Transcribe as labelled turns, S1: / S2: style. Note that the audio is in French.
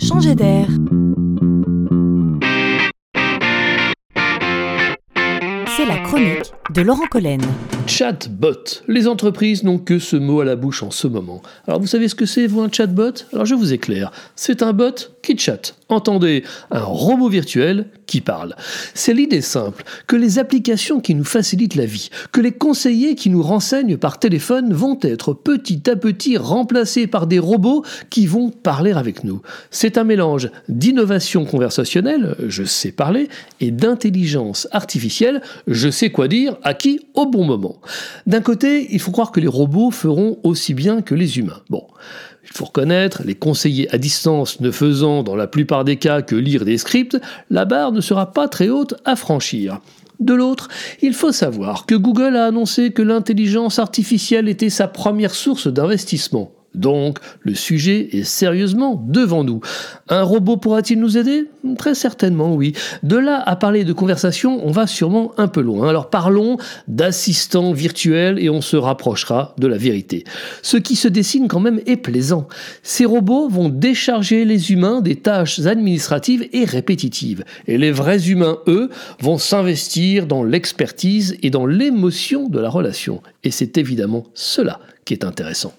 S1: changer d'air. C'est la chronique de Laurent Collen.
S2: Chatbot. Les entreprises n'ont que ce mot à la bouche en ce moment. Alors vous savez ce que c'est, vous, un chatbot? Alors je vous éclaire. C'est un bot qui chatte. Entendez, un robot virtuel qui parle. C'est l'idée simple que les applications qui nous facilitent la vie, que les conseillers qui nous renseignent par téléphone vont être petit à petit remplacés par des robots qui vont parler avec nous. C'est un mélange d'innovation conversationnelle, je sais parler, et d'intelligence artificielle, je sais quoi dire à qui au bon moment. D'un côté, il faut croire que les robots feront aussi bien que les humains. Bon, il faut reconnaître, les conseillers à distance ne faisant dans la plupart des cas que lire des scripts, la barre ne sera pas très haute à franchir. De l'autre, il faut savoir que Google a annoncé que l'intelligence artificielle était sa première source d'investissement. Donc, le sujet est sérieusement devant nous. Un robot pourra-t-il nous aider? Très certainement, oui. De là à parler de conversation, on va sûrement un peu loin. Alors parlons d'assistants virtuels et on se rapprochera de la vérité. Ce qui se dessine quand même est plaisant. Ces robots vont décharger les humains des tâches administratives et répétitives. Et les vrais humains, eux, vont s'investir dans l'expertise et dans l'émotion de la relation. Et c'est évidemment cela qui est intéressant.